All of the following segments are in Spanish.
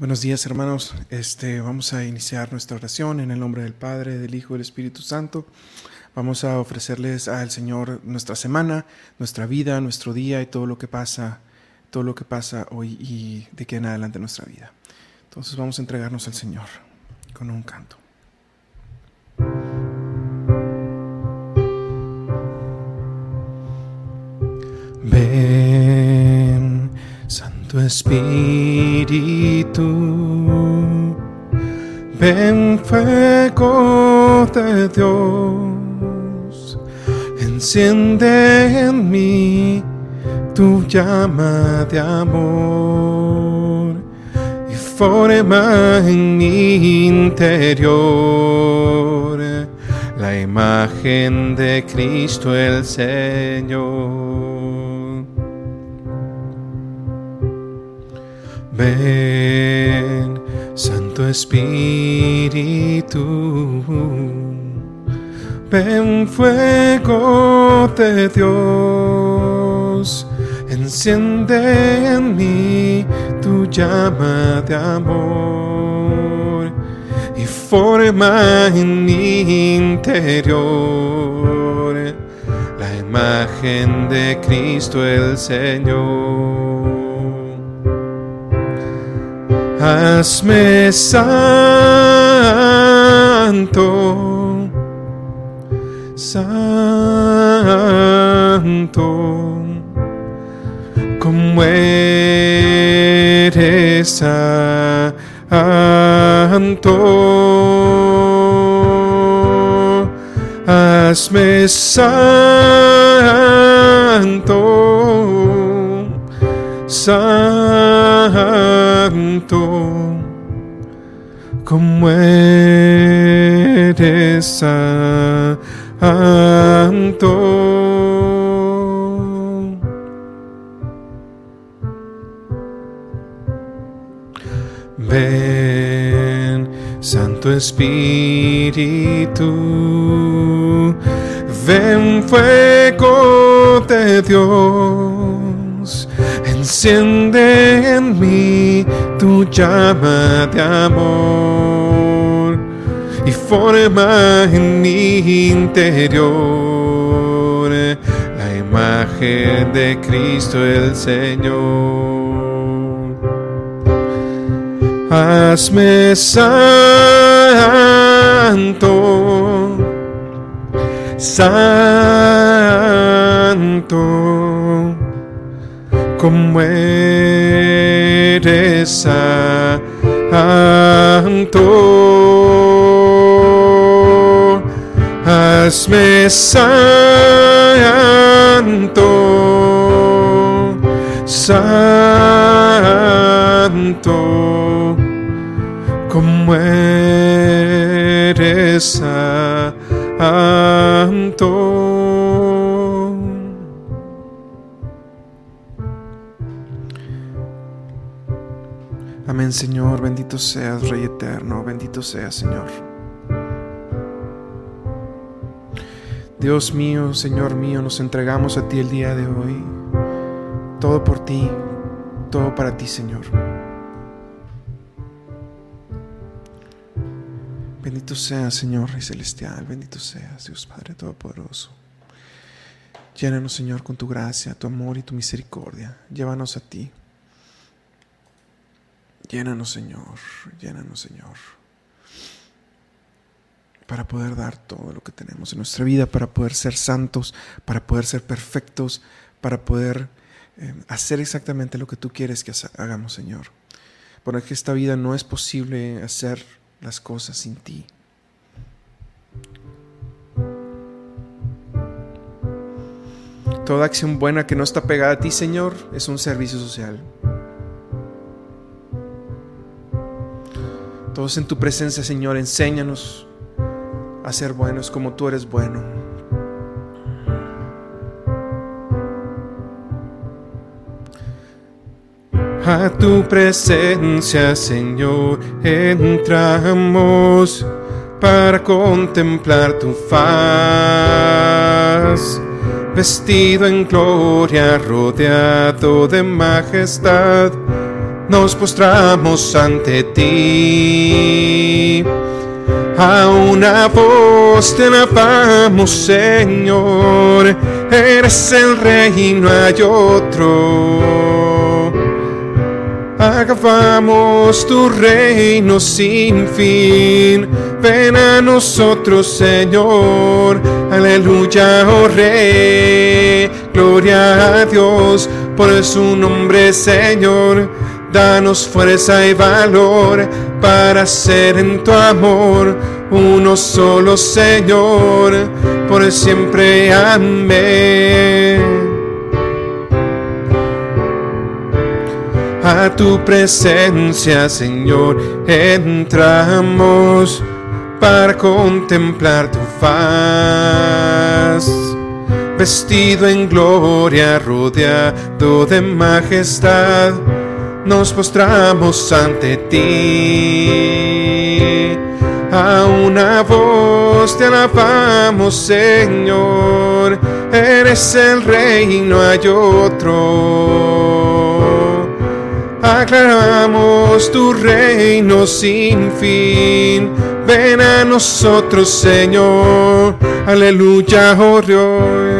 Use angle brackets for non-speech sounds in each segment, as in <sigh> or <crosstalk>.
Buenos días hermanos, este, vamos a iniciar nuestra oración en el nombre del Padre, del Hijo y del Espíritu Santo. Vamos a ofrecerles al Señor nuestra semana, nuestra vida, nuestro día y todo lo que pasa, todo lo que pasa hoy y de aquí en adelante nuestra vida. Entonces vamos a entregarnos al Señor con un canto. Santo Espíritu, ven fuego de Dios, enciende en mí tu llama de amor y forma en mi interior la imagen de Cristo el Señor. Ven, Santo Espíritu, ven fuego de Dios, enciende en mí tu llama de amor y forma en mi interior la imagen de Cristo el Señor. Hazme santo, santo, como eres santo. Hazme santo, santo, como eres santo. Ven, Santo Espíritu, ven fuego de Dios, enciende en mí tu llama de amor y forma en mi interior la imagen de Cristo el Señor. Hazme santo, santo, como santo. Hazme santo, santo, como eres santo. Señor, bendito seas, Rey eterno, bendito seas, Señor. Dios mío, Señor mío, nos entregamos a ti el día de hoy. Todo por ti, todo para ti, Señor. Bendito seas, Señor Rey Celestial, bendito seas, Dios Padre Todopoderoso. Llénanos, Señor, con tu gracia, tu amor y tu misericordia. Llévanos a ti. Llénanos, Señor, llénanos, Señor, para poder dar todo lo que tenemos en nuestra vida, para poder ser santos, para poder ser perfectos, para poder eh, hacer exactamente lo que tú quieres que hagamos, Señor. Porque esta vida no es posible hacer las cosas sin ti. Toda acción buena que no está pegada a ti, Señor, es un servicio social. Todos en tu presencia, Señor, enséñanos a ser buenos como tú eres bueno. A tu presencia, Señor, entramos para contemplar tu faz. Vestido en gloria, rodeado de majestad, nos postramos ante ti. A una voz te alabamos, Señor, eres el rey y no hay otro. Acabamos tu reino sin fin. Ven a nosotros, Señor. Aleluya, oh Rey. Gloria a Dios por su nombre, Señor. Danos fuerza y valor para ser en tu amor uno solo, Señor, por siempre. Amén. A tu presencia, Señor, entramos para contemplar tu faz. Vestido en gloria, rodeado de majestad, nos postramos ante ti. A una voz te alabamos, Señor, eres el rey y no hay otro aclaramos tu reino sin fin. Ven a nosotros, Señor. Aleluya, oh Rey.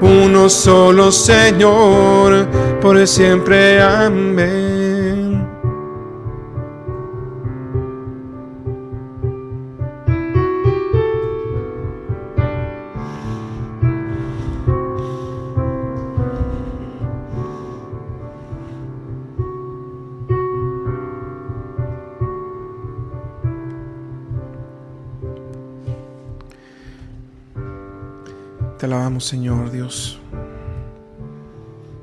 uno solo, Señor, por siempre. Amén. Señor Dios.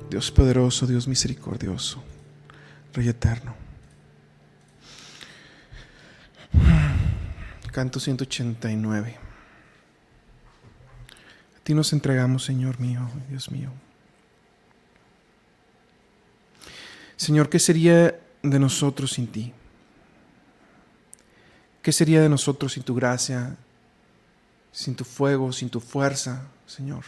Dios poderoso, Dios misericordioso, Rey eterno. Canto 189. A ti nos entregamos, Señor mío, Dios mío. Señor, ¿qué sería de nosotros sin ti? ¿Qué sería de nosotros sin tu gracia, sin tu fuego, sin tu fuerza, Señor.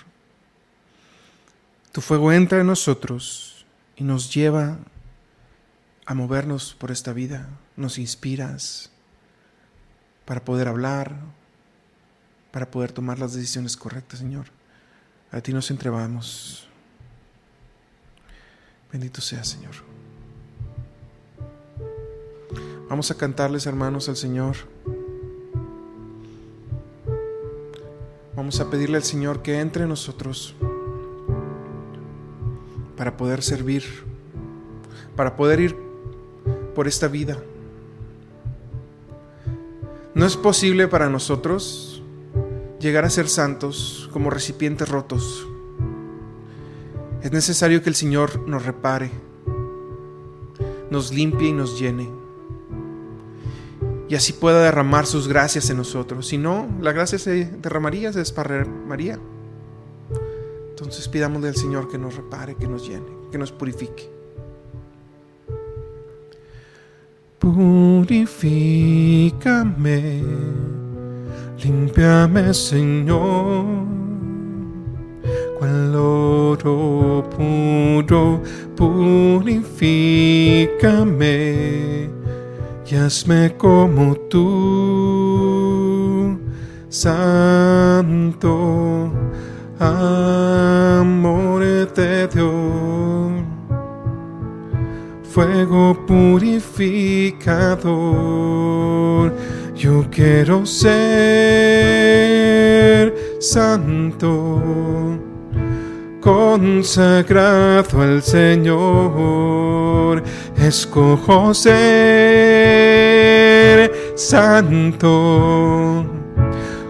Tu fuego entra en nosotros y nos lleva a movernos por esta vida. Nos inspiras para poder hablar, para poder tomar las decisiones correctas, Señor. A ti nos entregamos. Bendito sea, Señor. Vamos a cantarles, hermanos, al Señor. Vamos a pedirle al Señor que entre en nosotros para poder servir, para poder ir por esta vida. No es posible para nosotros llegar a ser santos como recipientes rotos. Es necesario que el Señor nos repare, nos limpie y nos llene y así pueda derramar sus gracias en nosotros. Si no, la gracia se derramaría, se desparramaría. Entonces pidámosle al Señor que nos repare, que nos llene, que nos purifique. Purifícame, limpiame, Señor, cual oro puro, purifícame y hazme como tú, santo amor de Dios, fuego purificador. Yo quiero ser santo consagrado al Señor, escojo ser santo,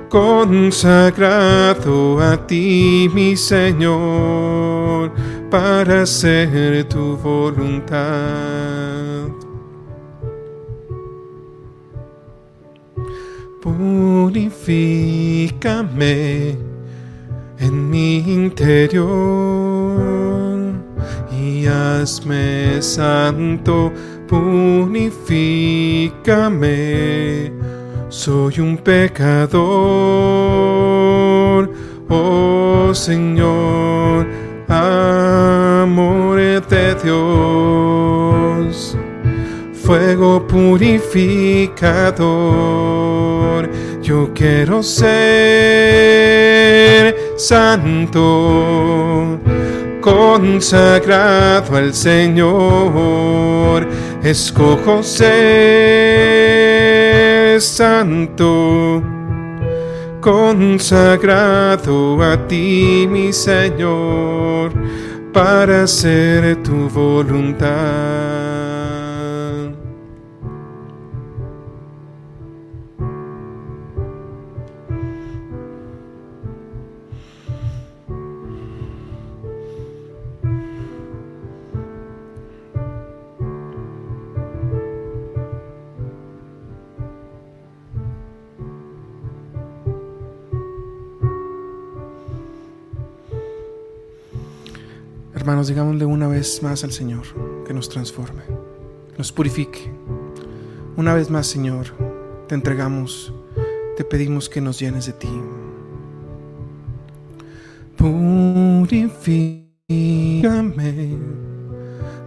consagrado a ti, mi Señor, para hacer tu voluntad. Purifícame en mi interior hazme santo, purifícame. Soy un pecador, oh Señor, amor de Dios, fuego purificador. Yo quiero ser santo, consagrado al Señor. Escojo ser santo, consagrado a ti, mi Señor, para hacer tu voluntad. Digámosle una vez más al Señor que nos transforme, nos purifique. Una vez más, Señor, te entregamos, te pedimos que nos llenes de ti. Purifícame,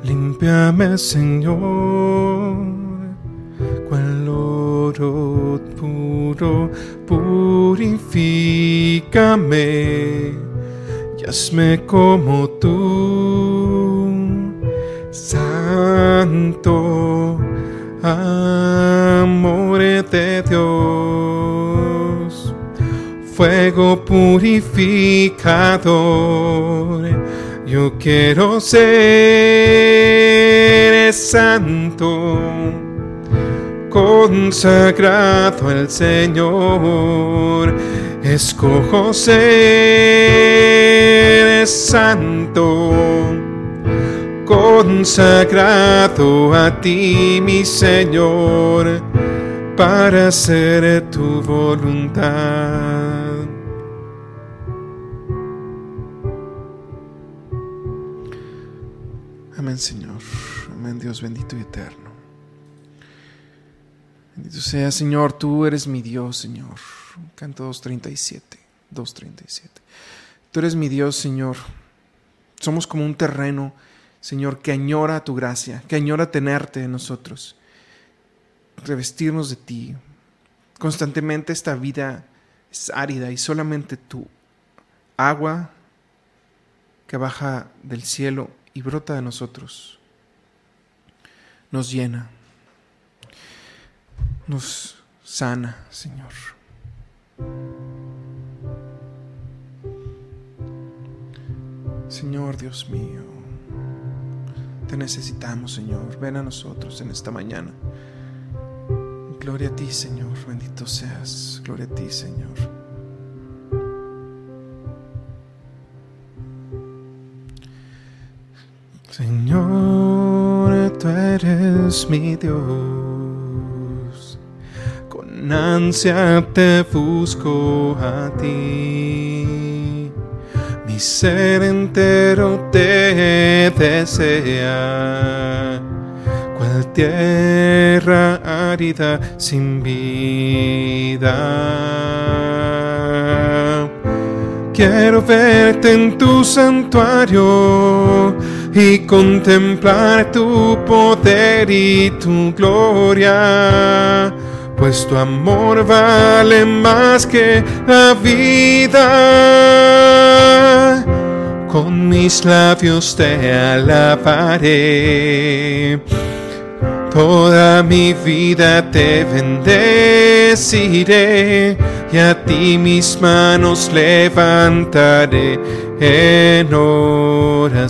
limpiame, Señor, cual oro puro, purifícame hazme como tú, Santo, amor de Dios, fuego purificador. Yo quiero ser santo, consagrado al Señor escojo ser santo, consagrado a ti, mi Señor, para hacer tu voluntad. Amén, Señor. Amén, Dios bendito y eterno. Bendito sea, Señor, tú eres mi Dios, Señor. Canto 237, 237. Tú eres mi Dios, Señor. Somos como un terreno, Señor, que añora tu gracia, que añora tenerte en nosotros, revestirnos de ti. Constantemente esta vida es árida y solamente tu agua que baja del cielo y brota de nosotros nos llena, nos sana, Señor. Señor Dios mío, te necesitamos, Señor. Ven a nosotros en esta mañana. Gloria a ti, Señor. Bendito seas. Gloria a ti, Señor. Señor, tú eres mi Dios ansia te busco a ti. Mi ser entero te desea, cual tierra árida sin vida. Quiero verte en tu santuario y contemplar tu poder y tu gloria pues tu amor vale más que la vida. Con mis labios te alabaré. Toda mi vida te bendeciré y a ti mis manos levantaré en oración.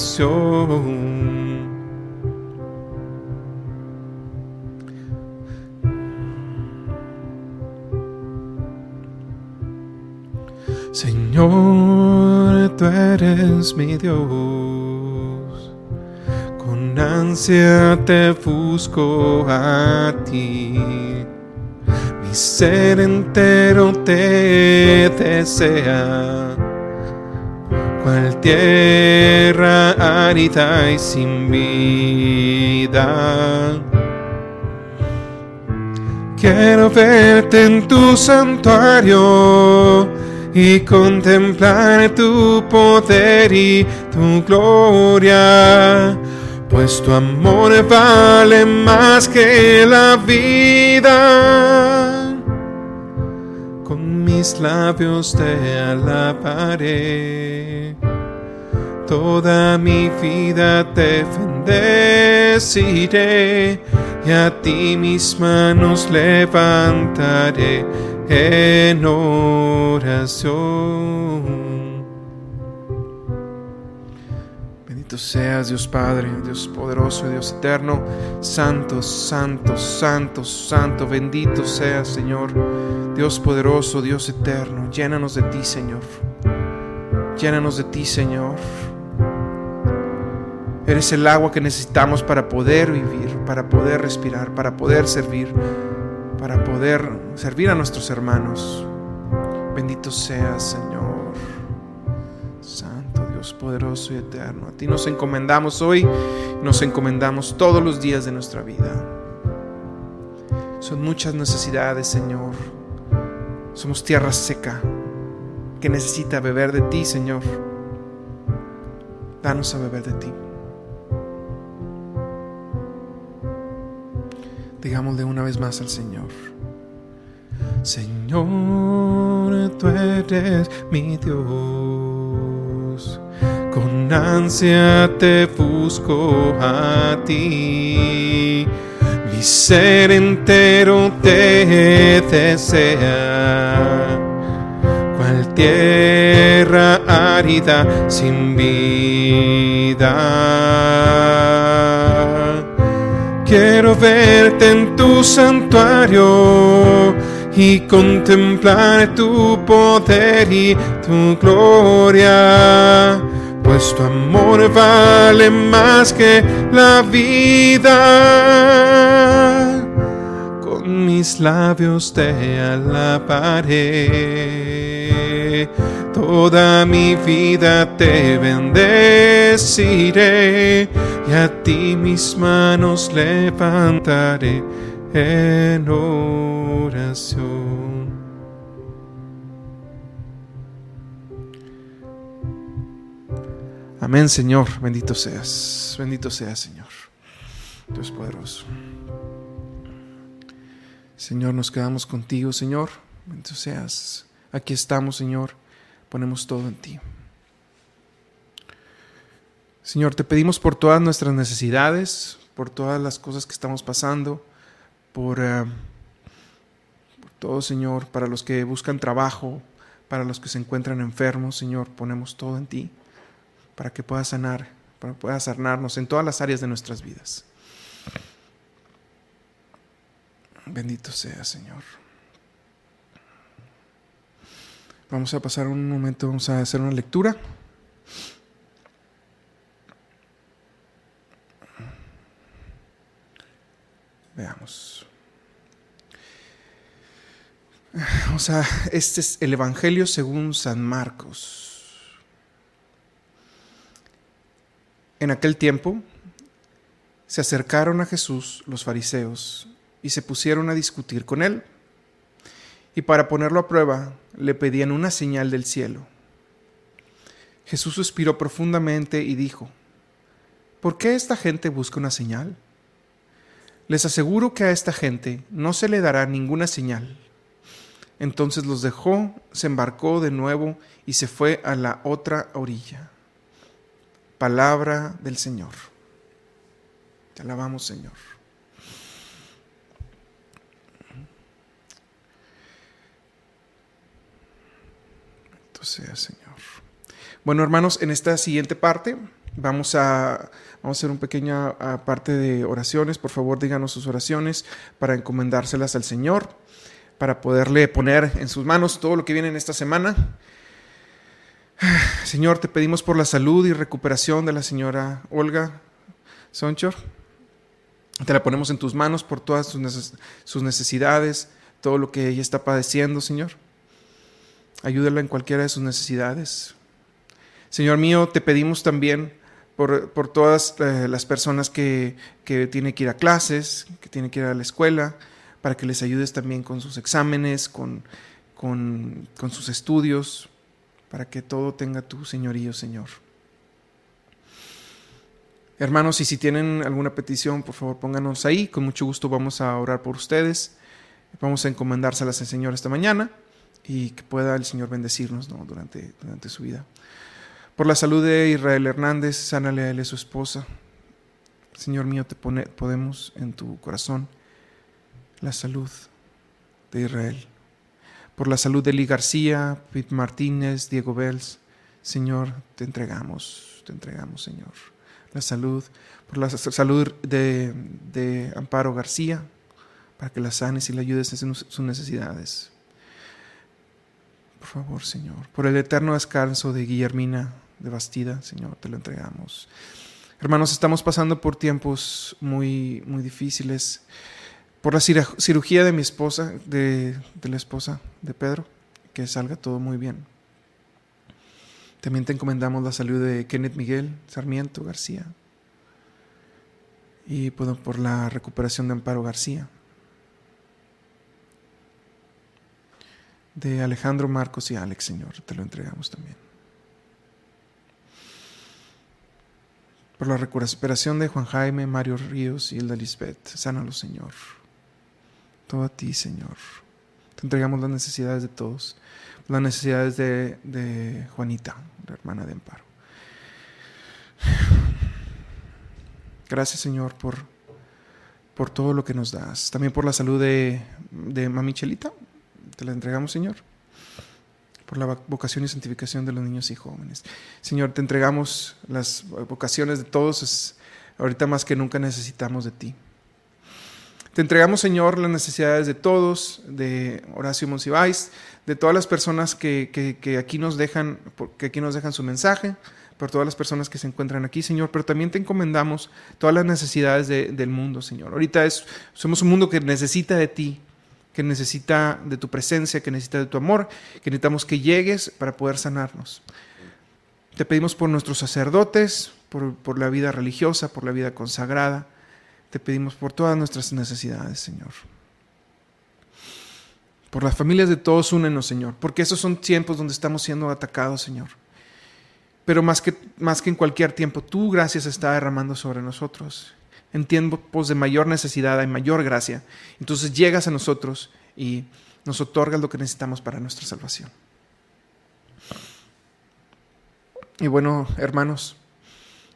Señor, tú eres mi Dios. Con ansia te busco a ti. Mi ser entero te desea. Cual tierra árida y sin vida. Quiero verte en tu santuario y contemplar tu poder y tu gloria, pues tu amor vale más que la vida. Con mis labios te alabaré, toda mi vida te bendeciré y a ti mis manos levantaré en oración. Bendito seas Dios Padre, Dios poderoso, Dios eterno, santo, santo, santo, santo, bendito seas Señor, Dios poderoso, Dios eterno, llénanos de ti Señor, llénanos de ti Señor. Eres el agua que necesitamos para poder vivir, para poder respirar, para poder servir, para poder servir a nuestros hermanos. Bendito seas, Señor. Santo Dios poderoso y eterno. A ti nos encomendamos hoy, nos encomendamos todos los días de nuestra vida. Son muchas necesidades, Señor. Somos tierra seca que necesita beber de ti, Señor. Danos a beber de ti. Digámosle una vez más al Señor. Señor, tú eres mi Dios. Con ansia te busco a ti. Mi ser entero te desea. Cual tierra árida sin vida. Quiero verte en tu santuario y contemplar tu poder y tu gloria, pues tu amor vale más que la vida. Con mis labios te alabaré, toda mi vida te bendeciré y a ti mis manos levantaré en oración. Amén, Señor. Bendito seas. Bendito seas, Señor. Dios poderoso. Señor, nos quedamos contigo, Señor. Bendito seas. Aquí estamos, Señor. Ponemos todo en ti. Señor, te pedimos por todas nuestras necesidades, por todas las cosas que estamos pasando, por, uh, por, todo, Señor, para los que buscan trabajo, para los que se encuentran enfermos, Señor, ponemos todo en ti, para que puedas sanar, para que puedas sanarnos en todas las áreas de nuestras vidas. Bendito sea, Señor. Vamos a pasar un momento, vamos a hacer una lectura. Veamos. O sea, este es el Evangelio según San Marcos. En aquel tiempo se acercaron a Jesús los fariseos y se pusieron a discutir con él. Y para ponerlo a prueba, le pedían una señal del cielo. Jesús suspiró profundamente y dijo, ¿por qué esta gente busca una señal? Les aseguro que a esta gente no se le dará ninguna señal. Entonces los dejó, se embarcó de nuevo y se fue a la otra orilla. Palabra del Señor. Te alabamos, Señor. Sea, Señor. Bueno, hermanos, en esta siguiente parte vamos a, vamos a hacer una pequeña parte de oraciones. Por favor, díganos sus oraciones para encomendárselas al Señor, para poderle poner en sus manos todo lo que viene en esta semana. <sighs> Señor, te pedimos por la salud y recuperación de la señora Olga Sonchor. Te la ponemos en tus manos por todas sus necesidades, todo lo que ella está padeciendo, Señor. Ayúdala en cualquiera de sus necesidades. Señor mío, te pedimos también por, todas eh, las personas que, que tienen que ir a clases, que tienen que ir a la escuela, para que les ayudes también con sus exámenes, con, con, con sus estudios, para que todo tenga tu señorío, Señor. Hermanos, y si tienen alguna petición, por favor pónganos ahí. Con mucho gusto vamos a orar por ustedes. Vamos a encomendárselas al Señor esta mañana y que pueda el Señor bendecirnos durante, durante su vida. Por la salud de Israel Hernández, sánale a él y su esposa. Señor mío, te pone, podemos en tu corazón la salud de Israel. Por la salud de Lee García, Pete Martínez, Diego Bells, Señor, te entregamos, te entregamos, Señor. La salud, por la salud de, de Amparo García, para que la sanes y la ayudes en sus necesidades. Por favor, Señor, por el eterno descanso de Guillermina de Bastida, Señor, te lo entregamos. Hermanos, estamos pasando por tiempos muy, muy difíciles. Por la cirugía de mi esposa, de, de la esposa de Pedro, que salga todo muy bien. También te encomendamos la salud de Kenneth Miguel Sarmiento García y por la recuperación de Amparo García. De Alejandro, Marcos y Alex, Señor. Te lo entregamos también. Por la recuperación de Juan Jaime, Mario Ríos y Hilda Lisbeth. Sánalo, Señor. Todo a ti, Señor. Te entregamos las necesidades de todos. Las necesidades de, de Juanita, la hermana de Amparo. Gracias, Señor, por, por todo lo que nos das. También por la salud de, de Mami Chelita, te la entregamos, Señor, por la vocación y santificación de los niños y jóvenes. Señor, te entregamos las vocaciones de todos. Ahorita más que nunca necesitamos de ti. Te entregamos, Señor, las necesidades de todos, de Horacio Monsiváis, de todas las personas que, que, aquí nos dejan, que aquí nos dejan su mensaje, por todas las personas que se encuentran aquí, Señor, pero también te encomendamos todas las necesidades del mundo, Señor. Ahorita somos un mundo que necesita de ti, que necesita de tu presencia, que necesita de tu amor, que necesitamos que llegues para poder sanarnos. Te pedimos por nuestros sacerdotes, por, la vida religiosa, por la vida consagrada. Te pedimos por todas nuestras necesidades, Señor. Por las familias de todos, únenos, Señor, porque esos son tiempos donde estamos siendo atacados, Señor. Pero más que, más que en cualquier tiempo, tu gracia se está derramando sobre nosotros en tiempos de mayor necesidad hay mayor gracia. Entonces llegas a nosotros y nos otorgas lo que necesitamos para nuestra salvación. Y bueno, hermanos,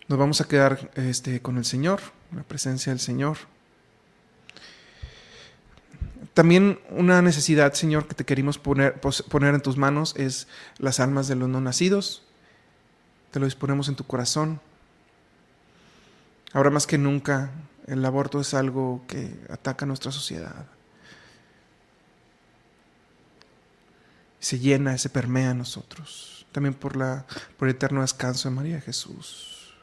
nos vamos a quedar este, con el Señor, la presencia del Señor. También una necesidad, Señor, que te queremos poner, poner en tus manos es las almas de los no nacidos. Te lo disponemos en tu corazón. Ahora más que nunca, el aborto es algo que ataca a nuestra sociedad. Se llena, se permea a nosotros. También por, la, por el eterno descanso de María Jesús.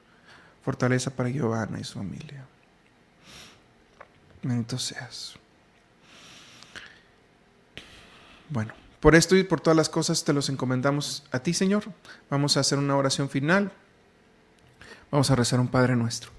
Fortaleza para Giovanna y su familia. Bendito seas. Bueno, por esto y por todas las cosas te los encomendamos a ti, Señor. Vamos a hacer una oración final. Vamos a rezar un Padre nuestro.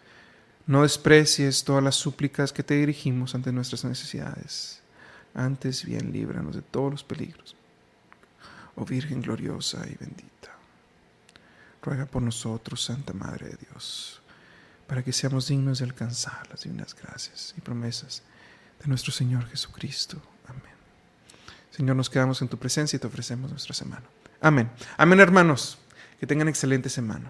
No desprecies todas las súplicas que te dirigimos ante nuestras necesidades. Antes bien, líbranos de todos los peligros. Oh Virgen gloriosa y bendita, ruega por nosotros, Santa Madre de Dios, para que seamos dignos de alcanzar las divinas gracias y promesas de nuestro Señor Jesucristo. Amén. Señor, nos quedamos en tu presencia y te ofrecemos nuestra semana. Amén. Amén, hermanos. Que tengan excelente semana.